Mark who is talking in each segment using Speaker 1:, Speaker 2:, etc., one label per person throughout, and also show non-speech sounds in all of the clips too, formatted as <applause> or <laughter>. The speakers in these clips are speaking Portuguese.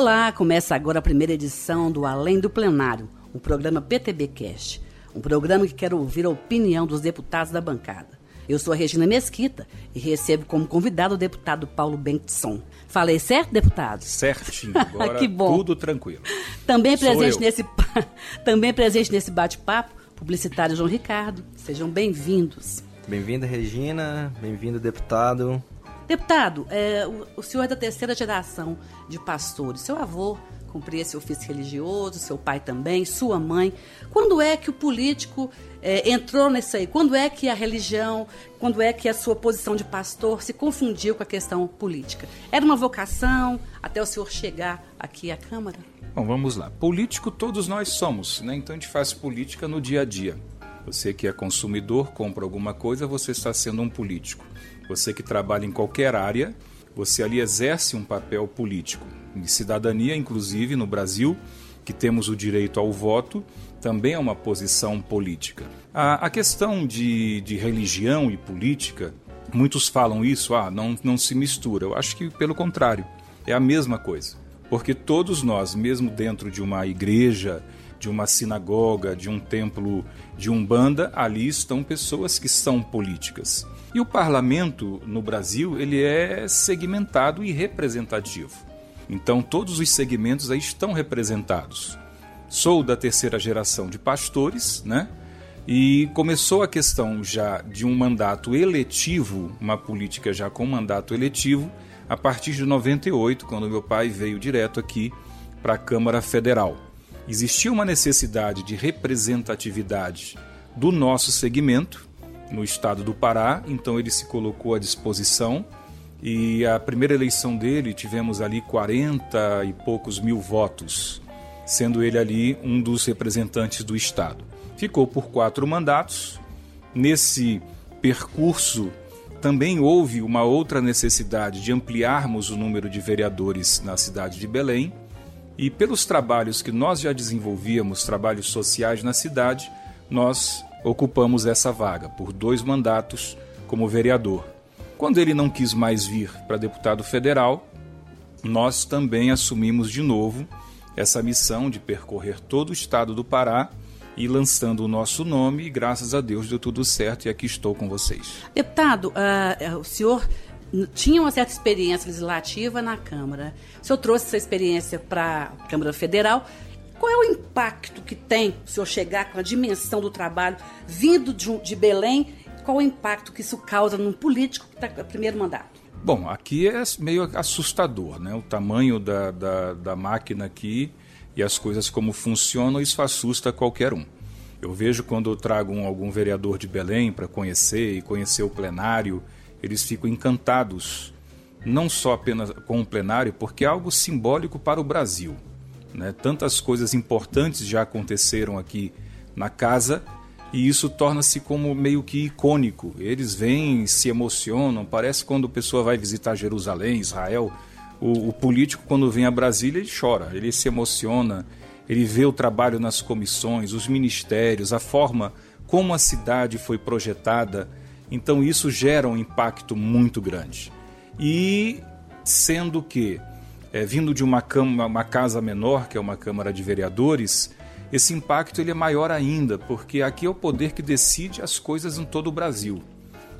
Speaker 1: Olá, começa agora a primeira edição do Além do Plenário, o programa PTBcast, um programa que quer ouvir a opinião dos deputados da bancada. Eu sou a Regina Mesquita e recebo como convidado o deputado Paulo Bentson. Falei certo, deputado?
Speaker 2: Certinho. <laughs> Agora que bom. tudo tranquilo.
Speaker 1: Também presente nesse <laughs> também presente nesse bate-papo, publicitário João Ricardo. Sejam bem-vindos.
Speaker 3: Bem-vinda, Regina. Bem-vindo, deputado.
Speaker 1: Deputado, é, o, o senhor é da terceira geração de pastores. Seu avô cumpria esse ofício religioso, seu pai também, sua mãe. Quando é que o político é, entrou nisso aí? Quando é que a religião, quando é que a sua posição de pastor se confundiu com a questão política? Era uma vocação até o senhor chegar aqui à Câmara?
Speaker 2: Bom, vamos lá. Político todos nós somos, né? Então a gente faz política no dia a dia. Você que é consumidor, compra alguma coisa, você está sendo um político. Você que trabalha em qualquer área, você ali exerce um papel político. De cidadania, inclusive, no Brasil, que temos o direito ao voto, também é uma posição política. A, a questão de, de religião e política, muitos falam isso, ah, não, não se mistura. Eu acho que, pelo contrário, é a mesma coisa. Porque todos nós, mesmo dentro de uma igreja, de uma sinagoga, de um templo de umbanda, ali estão pessoas que são políticas. E o parlamento no Brasil, ele é segmentado e representativo. Então todos os segmentos aí estão representados. Sou da terceira geração de pastores, né? E começou a questão já de um mandato eletivo, uma política já com mandato eletivo, a partir de 98, quando meu pai veio direto aqui para a Câmara Federal. Existia uma necessidade de representatividade do nosso segmento, no estado do Pará, então ele se colocou à disposição. E a primeira eleição dele tivemos ali 40 e poucos mil votos, sendo ele ali um dos representantes do estado. Ficou por quatro mandatos. Nesse percurso também houve uma outra necessidade de ampliarmos o número de vereadores na cidade de Belém. E pelos trabalhos que nós já desenvolvíamos, trabalhos sociais na cidade, nós ocupamos essa vaga por dois mandatos como vereador. Quando ele não quis mais vir para deputado federal, nós também assumimos de novo essa missão de percorrer todo o estado do Pará e lançando o nosso nome, e graças a Deus deu tudo certo e aqui estou com vocês.
Speaker 1: Deputado, uh, o senhor tinha uma certa experiência legislativa na Câmara. O senhor trouxe essa experiência para a Câmara Federal qual é o impacto que tem o senhor chegar com a dimensão do trabalho vindo de, de Belém? Qual o impacto que isso causa num político que está no primeiro mandato?
Speaker 2: Bom, aqui é meio assustador, né? O tamanho da, da, da máquina aqui e as coisas como funcionam, isso assusta qualquer um. Eu vejo quando eu trago um, algum vereador de Belém para conhecer e conhecer o plenário, eles ficam encantados, não só apenas com o plenário, porque é algo simbólico para o Brasil. Né? Tantas coisas importantes já aconteceram aqui na casa e isso torna-se como meio que icônico. Eles vêm, se emocionam, parece quando a pessoa vai visitar Jerusalém, Israel. O, o, político, quando vem a Brasília, ele chora, ele se emociona, ele vê o trabalho nas comissões, os ministérios, a forma como a cidade foi projetada. Então, isso gera um impacto muito grande. E sendo que é, vindo de uma, cama, uma casa menor, que é uma Câmara de Vereadores, esse impacto ele é maior ainda, porque aqui é o poder que decide as coisas em todo o Brasil.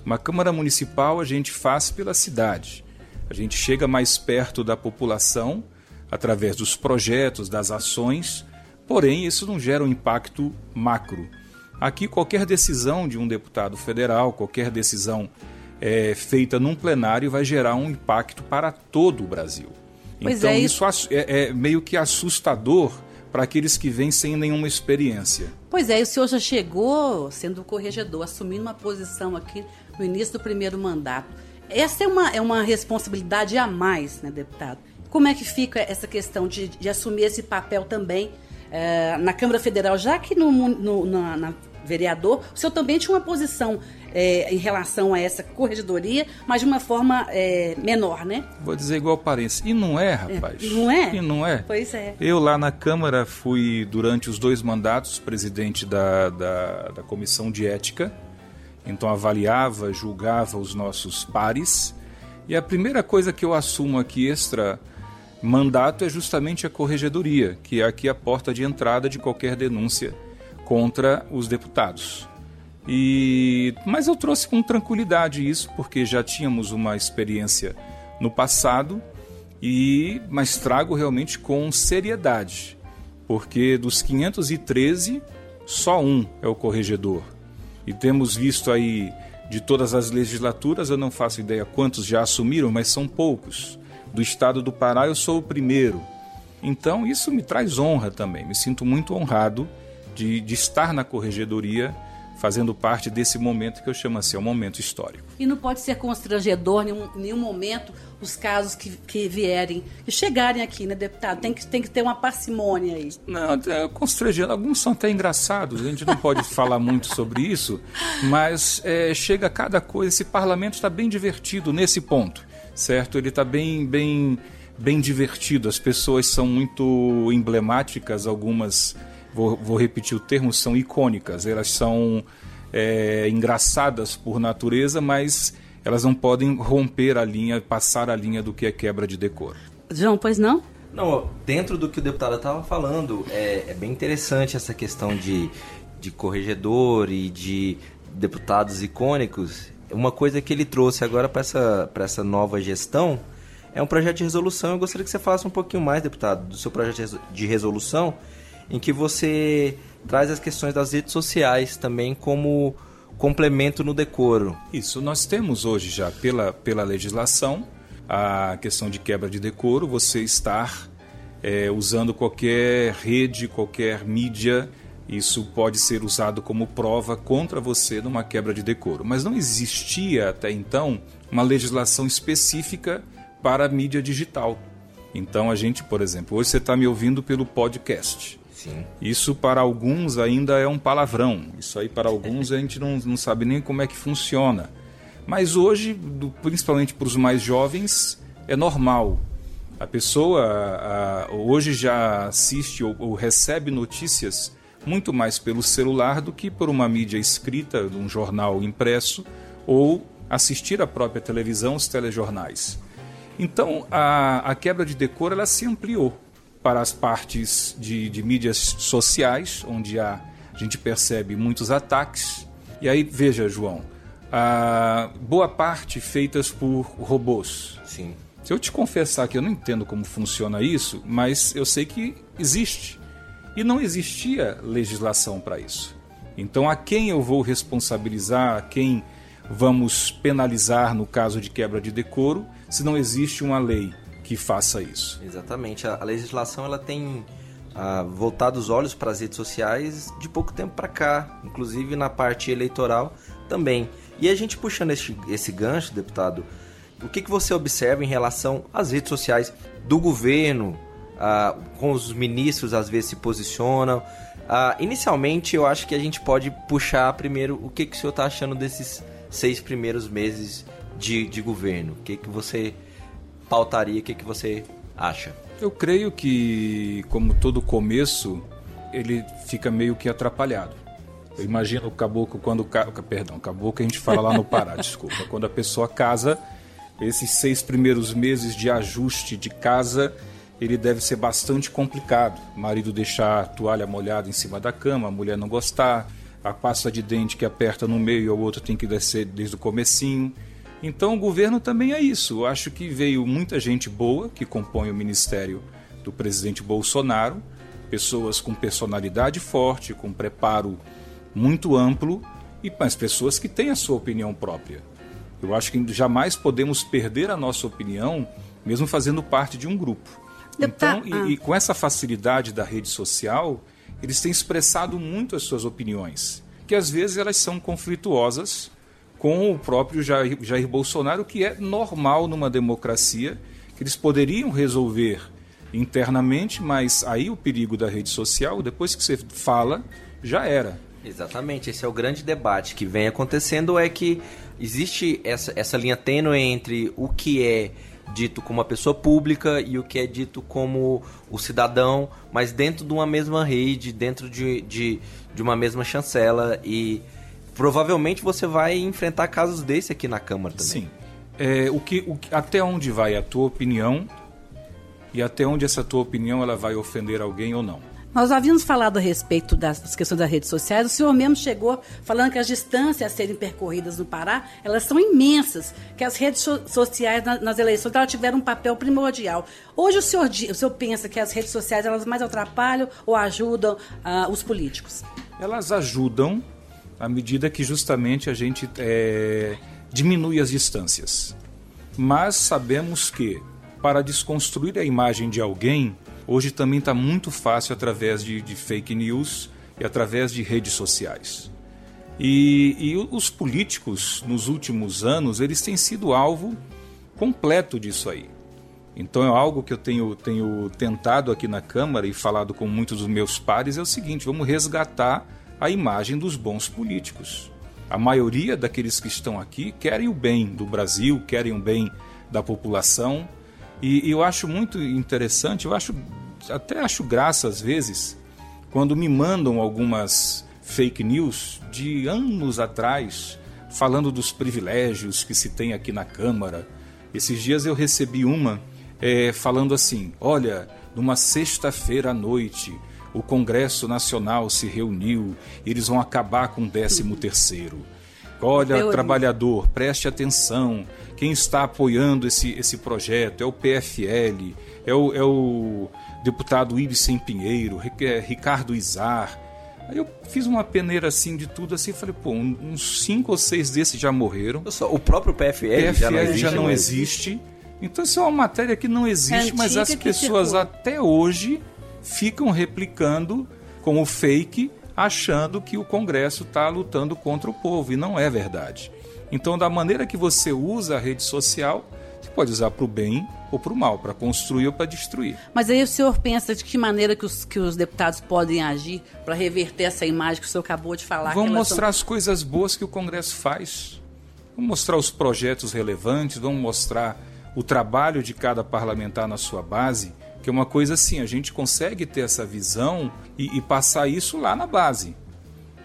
Speaker 2: Uma Câmara Municipal a gente faz pela cidade. A gente chega mais perto da população através dos projetos, das ações, porém isso não gera um impacto macro. Aqui, qualquer decisão de um deputado federal, qualquer decisão é, feita num plenário vai gerar um impacto para todo o Brasil. Pois então é, isso é, é meio que assustador para aqueles que vêm sem nenhuma experiência.
Speaker 1: Pois é, e o senhor já chegou sendo corregedor, assumindo uma posição aqui no início do primeiro mandato. Essa é uma, é uma responsabilidade a mais, né, deputado? Como é que fica essa questão de, de assumir esse papel também é, na Câmara Federal, já que no, no na, na vereador, o senhor também tinha uma posição é, em relação a essa corregedoria, mas de uma forma é, menor, né?
Speaker 2: Vou dizer igual aparência. E não é, rapaz.
Speaker 1: É, não é?
Speaker 2: E não é?
Speaker 1: Pois é.
Speaker 2: Eu lá na Câmara fui, durante os dois mandatos, presidente da, da, da Comissão de Ética. Então avaliava, julgava os nossos pares. E a primeira coisa que eu assumo aqui extra Mandato é justamente a corregedoria, que é aqui a porta de entrada de qualquer denúncia contra os deputados. E mas eu trouxe com tranquilidade isso, porque já tínhamos uma experiência no passado e mas trago realmente com seriedade, porque dos 513 só um é o corregedor. E temos visto aí de todas as legislaturas, eu não faço ideia quantos já assumiram, mas são poucos. Do estado do Pará, eu sou o primeiro. Então, isso me traz honra também. Me sinto muito honrado de, de estar na corregedoria fazendo parte desse momento que eu chamo assim, é um momento histórico.
Speaker 1: E não pode ser constrangedor em nenhum, nenhum momento os casos que, que vierem, que chegarem aqui, né, deputado? Tem que, tem que ter uma parcimônia aí.
Speaker 2: Não, é constrangedor. Alguns são até engraçados, a gente não pode <laughs> falar muito sobre isso, mas é, chega cada coisa. Esse parlamento está bem divertido nesse ponto, certo? Ele está bem, bem, bem divertido. As pessoas são muito emblemáticas, algumas vou, vou repetir o termo, são icônicas. Elas são é, engraçadas por natureza, mas elas não podem romper a linha, passar a linha do que é quebra de decoro.
Speaker 1: João, pois não?
Speaker 3: Não, dentro do que o deputado estava falando, é, é, bem interessante essa questão de, de corregedor e de deputados icônicos. Uma coisa que ele trouxe agora para essa, essa nova gestão é um projeto de resolução. Eu gostaria que você falasse um pouquinho mais, deputado, do seu projeto de resolução em que você traz as questões das redes sociais também como complemento no decoro.
Speaker 2: Isso, nós temos hoje já pela, pela legislação a questão de quebra de decoro, você estar é, usando qualquer rede, qualquer mídia, isso pode ser usado como prova contra você numa quebra de decoro. Mas não existia até então uma legislação específica para a mídia digital. Então a gente, por exemplo, hoje você está me ouvindo pelo podcast. Sim. Isso para alguns ainda é um palavrão. Isso aí para alguns a gente não, não sabe nem como é que funciona. Mas hoje, do, principalmente para os mais jovens, é normal. A pessoa a, hoje já assiste ou, ou recebe notícias muito mais pelo celular do que por uma mídia escrita, de um jornal impresso ou assistir à própria televisão, os telejornais. Então, a, a quebra de decoro ela se ampliou para as partes de, de mídias sociais, onde há, a gente percebe muitos ataques. E aí, veja, João, a boa parte feitas por robôs.
Speaker 3: Sim.
Speaker 2: Se eu te confessar que eu não entendo como funciona isso, mas eu sei que existe. E não existia legislação para isso. Então, a quem eu vou responsabilizar, a quem vamos penalizar no caso de quebra de decoro, se não existe uma lei que faça isso.
Speaker 3: Exatamente. A, legislação ela tem ah, voltado os olhos para as redes sociais de pouco tempo para cá, inclusive na parte eleitoral também. E a gente puxando esse, esse gancho, deputado, o que, que você observa em relação às redes sociais do governo, ah, com os ministros às vezes se posicionam? Ah, inicialmente, eu acho que a gente pode puxar primeiro o que, que o senhor está achando desses seis primeiros meses de, de governo. O que, que você pautaria, o que, que você acha?
Speaker 2: Eu creio que, como todo começo, ele fica meio que atrapalhado. Eu imagino o caboclo quando. Perdão, caboclo a gente fala lá no Pará, <laughs> desculpa. Quando a pessoa casa, esses seis primeiros meses de ajuste de casa, ele deve ser bastante complicado. O marido deixar a toalha molhada em cima da cama, a mulher não gostar, a pasta de dente que aperta no meio e o outro tem que descer desde o comecinho. Então o governo também é isso. Eu acho que veio muita gente boa que compõe o ministério do presidente Bolsonaro, pessoas com personalidade forte, com preparo muito amplo e mas pessoas que têm a sua opinião própria. Eu acho que jamais podemos perder a nossa opinião, mesmo fazendo parte de um grupo. Então, e, ah. e com essa facilidade da rede social, eles têm expressado muito as suas opiniões, que às vezes elas são conflituosas com o próprio Jair, Jair Bolsonaro, que é normal numa democracia, que eles poderiam resolver internamente, mas aí o perigo da rede social, depois que você fala, já era.
Speaker 3: Exatamente, esse é o grande debate que vem acontecendo, é que existe essa, essa linha tênue entre o que é dito como uma pessoa pública e o que é dito como o cidadão, mas dentro de uma mesma rede, dentro de, de, de uma mesma chancela e provavelmente você vai enfrentar casos desse aqui na Câmara também.
Speaker 2: Sim. É, o que, o, até onde vai a tua opinião e até onde essa tua opinião ela vai ofender alguém ou não.
Speaker 1: Nós havíamos falado a respeito das questões das redes sociais. O senhor mesmo chegou falando que as distâncias a serem percorridas no Pará, elas são imensas, que as redes so sociais nas eleições elas tiveram um papel primordial. Hoje o senhor, o senhor pensa que as redes sociais elas mais atrapalham ou ajudam uh, os políticos?
Speaker 2: Elas ajudam à medida que justamente a gente é, diminui as distâncias. Mas sabemos que para desconstruir a imagem de alguém, hoje também está muito fácil através de, de, fake news e através de redes sociais. E, e os políticos, nos últimos anos, eles têm sido alvo completo disso aí. Então é algo que eu tenho, tenho tentado aqui na Câmara e falado com muitos dos meus pares é o seguinte: vamos resgatar a imagem dos bons políticos. A maioria daqueles que estão aqui querem o bem do Brasil, querem o bem da população, e, e eu acho muito interessante, eu acho até acho graça às vezes quando me mandam algumas fake news de anos atrás falando dos privilégios que se tem aqui na Câmara. Esses dias eu recebi uma é, falando assim: olha, numa sexta-feira à noite o Congresso Nacional se reuniu eles vão acabar com o 13 terceiro. Olha, trabalhador, preste atenção. Quem está apoiando esse, esse projeto é o PFL, é o, é o deputado Ibsen Pinheiro, é Ricardo Izar. Aí eu fiz uma peneira assim de tudo assim, falei, pô, uns cinco ou seis desses já morreram.
Speaker 3: O próprio PFL,
Speaker 2: PFL já não existe. Já não existe. Então isso é uma matéria que não existe, é mas as pessoas até hoje ficam replicando como fake achando que o Congresso está lutando contra o povo, e não é verdade. Então, da maneira que você usa a rede social, você pode usar para o bem ou para o mal, para construir ou para destruir.
Speaker 1: Mas aí o senhor pensa de que maneira que os, que os deputados podem agir para reverter essa imagem que o senhor acabou de falar?
Speaker 2: Vamos mostrar são... as coisas boas que o Congresso faz. Vamos mostrar os projetos relevantes, vamos mostrar o trabalho de cada parlamentar na sua base que é uma coisa assim, a gente consegue ter essa visão e, e passar isso lá na base.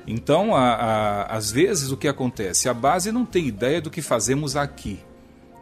Speaker 2: Então, a, a, às vezes, o que acontece? A base não tem ideia do que fazemos aqui.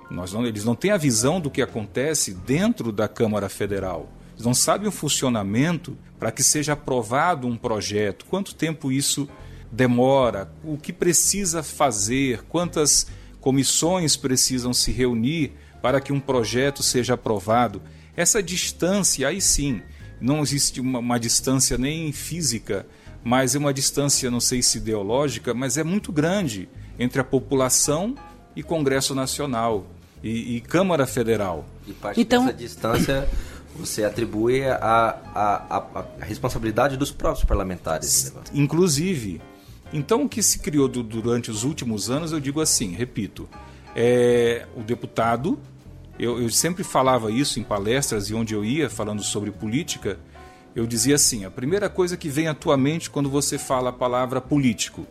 Speaker 2: Nós não, eles não têm a visão do que acontece dentro da Câmara Federal. Eles não sabem o funcionamento para que seja aprovado um projeto, quanto tempo isso demora, o que precisa fazer, quantas comissões precisam se reunir para que um projeto seja aprovado. Essa distância, aí sim, não existe uma, uma distância nem física, mas é uma distância, não sei se ideológica, mas é muito grande entre a população e Congresso Nacional e, e Câmara Federal.
Speaker 3: E parte então... dessa distância você atribui a, a, a, a, responsabilidade dos próprios parlamentares.
Speaker 2: Inclusive. Então, o que se criou do, durante os últimos anos, eu digo assim, repito, é, o deputado eu, eu sempre falava isso em palestras e onde eu ia falando sobre política. Eu dizia assim: a primeira coisa que vem à tua mente quando você fala a palavra político,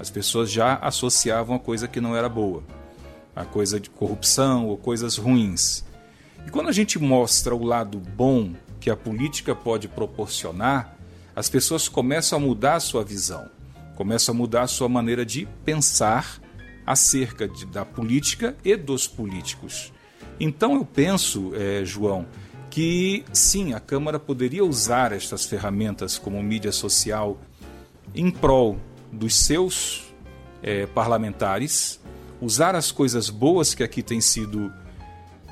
Speaker 2: as pessoas já associavam a coisa que não era boa, a coisa de corrupção ou coisas ruins. E quando a gente mostra o lado bom que a política pode proporcionar, as pessoas começam a mudar a sua visão, começam a mudar a sua maneira de pensar acerca de, da política e dos políticos. Então eu penso, é, João, que sim, a Câmara poderia usar estas ferramentas como mídia social em prol dos seus é, parlamentares, usar as coisas boas que aqui têm sido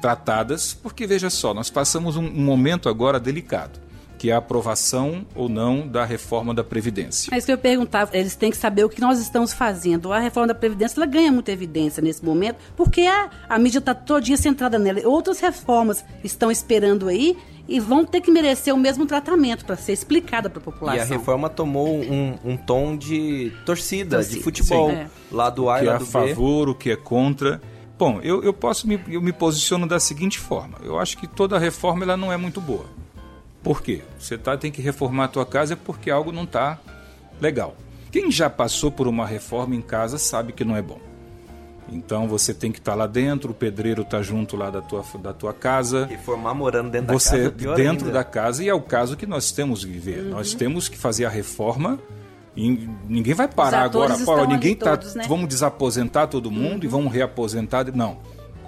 Speaker 2: tratadas, porque veja só, nós passamos um, um momento agora delicado que é a aprovação ou não da reforma da Previdência.
Speaker 1: É isso que eu perguntava. Eles têm que saber o que nós estamos fazendo. A reforma da Previdência ela ganha muita evidência nesse momento, porque a, a mídia está todinha centrada nela. Outras reformas estão esperando aí e vão ter que merecer o mesmo tratamento para ser explicada para a população.
Speaker 3: E a reforma tomou um, um tom de torcida, torcida. de futebol.
Speaker 2: É. Lá do A e B. O que é a favor, o que é contra. Bom, eu, eu posso me, eu me posiciono da seguinte forma. Eu acho que toda reforma ela não é muito boa. Por quê? Você tá, tem que reformar a tua casa é porque algo não está legal. Quem já passou por uma reforma em casa sabe que não é bom. Então você tem que estar tá lá dentro, o pedreiro está junto lá da tua, da tua casa.
Speaker 3: Reformar morando dentro
Speaker 2: você,
Speaker 3: da casa.
Speaker 2: Você dentro ainda. da casa, e é o caso que nós temos que viver. Uhum. Nós temos que fazer a reforma e ninguém vai parar agora. Pô, ninguém tá. Todos, né? Vamos desaposentar todo mundo uhum. e vamos reaposentar. Não.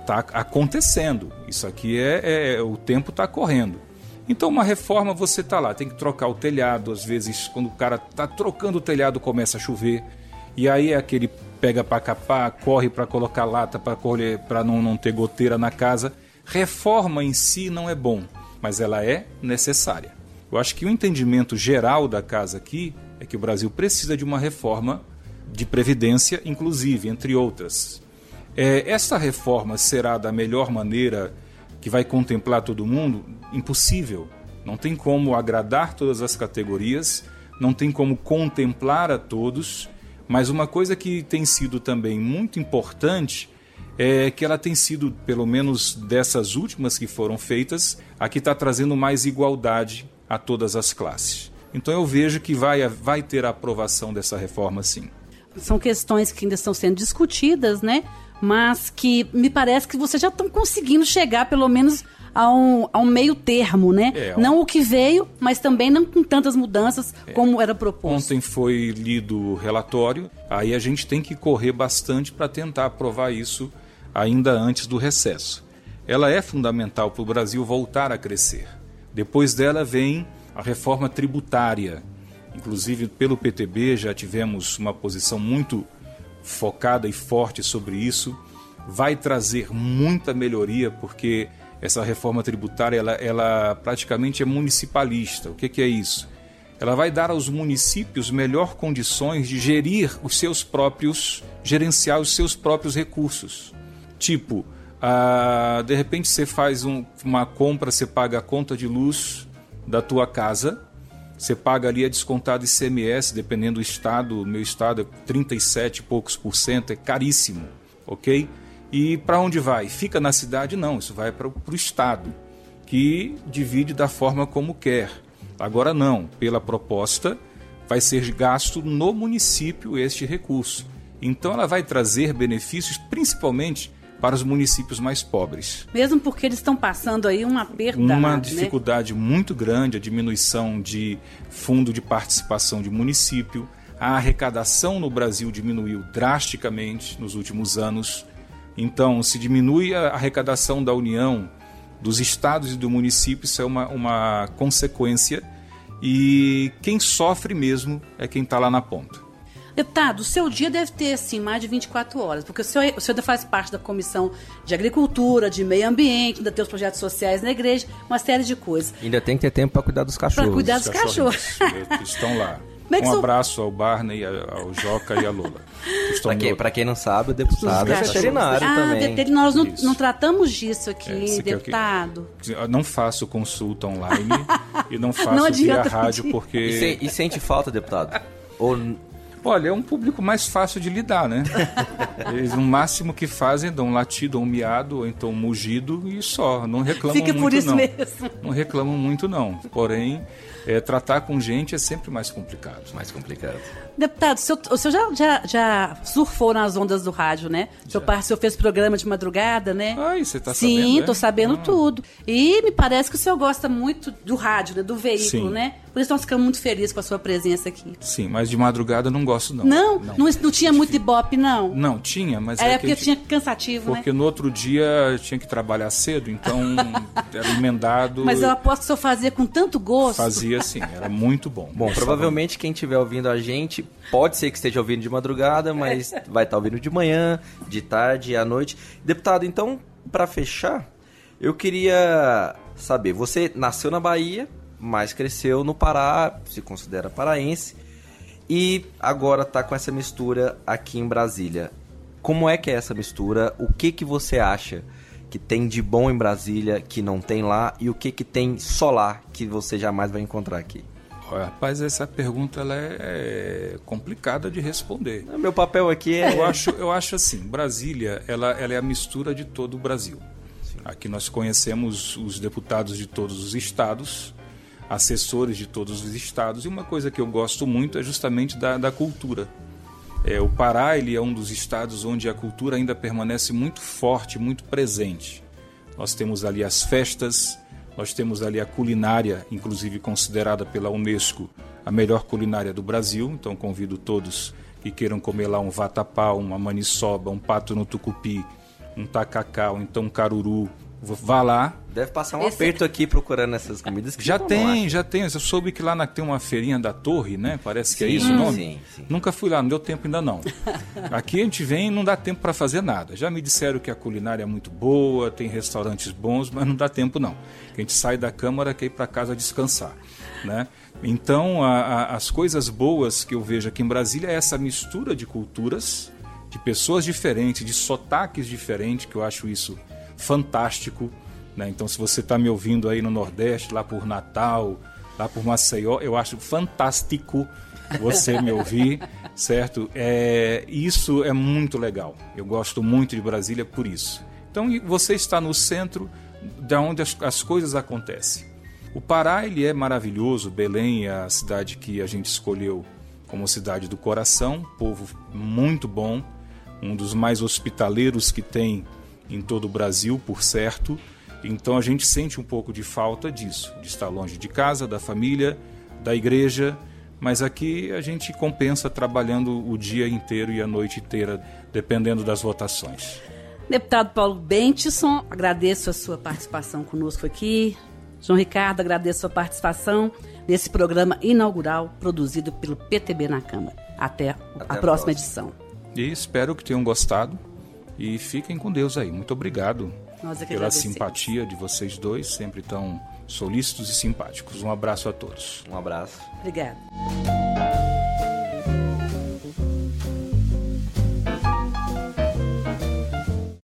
Speaker 2: está acontecendo. Isso aqui é, é o tempo está correndo. Então, uma reforma, você está lá, tem que trocar o telhado. Às vezes, quando o cara está trocando o telhado, começa a chover. E aí é aquele pega para capar, corre para colocar lata para colher, para não, não ter goteira na casa. Reforma em si não é bom, mas ela é necessária. Eu acho que o entendimento geral da casa aqui é que o Brasil precisa de uma reforma de previdência, inclusive, entre outras. É, essa reforma será da melhor maneira que vai contemplar todo mundo? Impossível. Não tem como agradar todas as categorias, não tem como contemplar a todos, mas uma coisa que tem sido também muito importante é que ela tem sido, pelo menos dessas últimas que foram feitas, a que está trazendo mais igualdade a todas as classes. Então eu vejo que vai, vai ter a aprovação dessa reforma sim.
Speaker 1: São questões que ainda estão sendo discutidas, né? Mas que me parece que vocês já estão conseguindo chegar, pelo menos, a um, a um meio termo, né? É, não o que veio, mas também não com tantas mudanças é. como era proposto.
Speaker 2: Ontem foi lido o relatório, aí a gente tem que correr bastante para tentar aprovar isso ainda antes do recesso. Ela é fundamental para o Brasil voltar a crescer. Depois dela vem a reforma tributária. Inclusive, pelo PTB já tivemos uma posição muito focada e forte sobre isso. Vai trazer muita melhoria, porque essa reforma tributária ela, ela praticamente é municipalista. O que, que é isso? Ela vai dar aos municípios melhor condições de gerir os seus próprios, gerenciar os seus próprios recursos. Tipo, ah, de repente você faz um, uma compra, você paga a conta de luz da tua casa, você paga ali a descontado ICMS, dependendo do estado, meu estado é 37 e poucos por cento, é caríssimo, ok? E para onde vai? Fica na cidade? Não, isso vai para o estado, que divide da forma como quer. Agora não, pela proposta, vai ser gasto no município este recurso. Então ela vai trazer benefícios principalmente para os municípios mais pobres.
Speaker 1: Mesmo porque eles estão passando aí uma perda.
Speaker 2: Uma
Speaker 1: né?
Speaker 2: dificuldade muito grande, a diminuição de fundo de participação de município. A arrecadação no Brasil diminuiu drasticamente nos últimos anos. Então, se diminui a arrecadação da União, dos estados e do município, isso é uma, uma consequência. E quem sofre mesmo é quem está lá na ponta.
Speaker 1: Deputado, o seu dia deve ter, assim, mais de 24 horas, porque o senhor, o senhor ainda faz parte da Comissão de Agricultura, de Meio Ambiente, ainda tem os projetos sociais na igreja, uma série de coisas.
Speaker 3: Ainda tem que ter tempo para cuidar dos cachorros. Para
Speaker 1: cuidar dos cachorros.
Speaker 2: Estão lá. <laughs> É um abraço ao Barney, ao Joca e à Lola.
Speaker 3: Para quem, no... quem não sabe, o deputado é veterinário ah, também.
Speaker 1: Veterinário, nós não, não, tratamos disso aqui, é, deputado.
Speaker 2: Que... Não faço consulta online <laughs> e não faço não via rádio porque...
Speaker 3: E, se, e sente falta, deputado? Ou
Speaker 2: Olha, é um público mais fácil de lidar, né? <laughs> Eles, no máximo que fazem, dão um latido, um miado, ou então um mugido e só. Não reclamam Fica muito, por isso não. mesmo. Não reclamam muito, não. Porém, é, tratar com gente é sempre mais complicado.
Speaker 3: Mais complicado.
Speaker 1: Deputado, o senhor, o senhor já, já, já, surfou nas ondas do rádio, né? O senhor, o senhor fez programa de madrugada, né?
Speaker 2: Ai, você está sabendo,
Speaker 1: Sim, estou é? sabendo ah. tudo. E me parece que o senhor gosta muito do rádio, né? Do veículo, Sim. né? Por isso nós ficamos muito felizes com a sua presença aqui.
Speaker 2: Sim, mas de madrugada eu não gosto, não.
Speaker 1: Não? Não, não, não tinha muito ibope, não?
Speaker 2: Não, tinha, mas...
Speaker 1: Era é porque tinha cansativo,
Speaker 2: porque
Speaker 1: né?
Speaker 2: Porque no outro dia tinha que trabalhar cedo, então <laughs> era emendado...
Speaker 1: Mas eu aposto que o senhor fazia com tanto gosto.
Speaker 2: Fazia sim, era muito bom.
Speaker 3: Bom, provavelmente quem estiver ouvindo a gente pode ser que esteja ouvindo de madrugada, mas <laughs> vai estar ouvindo de manhã, de tarde e à noite. Deputado, então, para fechar, eu queria saber, você nasceu na Bahia, mas cresceu no Pará, se considera paraense, e agora está com essa mistura aqui em Brasília. Como é que é essa mistura? O que que você acha que tem de bom em Brasília que não tem lá e o que que tem só lá que você jamais vai encontrar aqui?
Speaker 2: Rapaz, essa pergunta ela é complicada de responder.
Speaker 3: Meu papel aqui é.
Speaker 2: Eu acho, eu acho assim: Brasília ela, ela é a mistura de todo o Brasil. Sim. Aqui nós conhecemos os deputados de todos os estados, assessores de todos os estados. E uma coisa que eu gosto muito é justamente da, da cultura. É, o Pará ele é um dos estados onde a cultura ainda permanece muito forte, muito presente. Nós temos ali as festas, nós temos ali a culinária, inclusive considerada pela Unesco a melhor culinária do Brasil. Então convido todos que queiram comer lá um vatapá, uma maniçoba, um pato no tucupi, um tacacá ou então um caruru, vá lá.
Speaker 3: Deve passar um Esse... aperto aqui procurando essas comidas. Que
Speaker 2: já tem, já tem. Eu soube que lá na, tem uma feirinha da Torre, né? Parece que é sim, é isso o nome. Sim, sim. Nunca fui lá, não deu tempo ainda não. aqui a gente vem e não dá tempo para fazer nada. Já me disseram que a culinária é muito boa, tem restaurantes bons, mas não dá tempo não. A gente sai da Câmara quer ir para casa descansar, né? Então, a, a, as coisas boas que eu vejo aqui em Brasília é essa mistura de culturas, de pessoas diferentes, de sotaques diferentes, que eu acho isso fantástico. Né? Então, se você está me ouvindo aí no Nordeste, lá por Natal, lá por Maceió, eu acho fantástico você me ouvir, <laughs> certo? É, isso é muito legal. Eu gosto muito de Brasília por isso. Então, você está no centro de onde as, as coisas acontecem. O Pará ele é maravilhoso, Belém é a cidade que a gente escolheu como cidade do coração, povo muito bom, um dos mais hospitaleiros que tem em todo o Brasil, por certo. Então a gente sente um pouco de falta disso, de estar longe de casa, da família, da igreja, mas aqui a gente compensa trabalhando o dia inteiro e a noite inteira, dependendo das votações.
Speaker 1: Deputado Paulo Bentisson, agradeço a sua participação conosco aqui. João Ricardo, agradeço a sua participação nesse programa inaugural produzido pelo PTB na Câmara. Até, Até a, próxima, próxima edição.
Speaker 2: E espero que tenham gostado e fiquem com Deus aí. Muito obrigado pela simpatia de vocês dois, sempre tão solícitos e simpáticos. Um abraço a todos.
Speaker 3: Um abraço.
Speaker 1: Obrigada.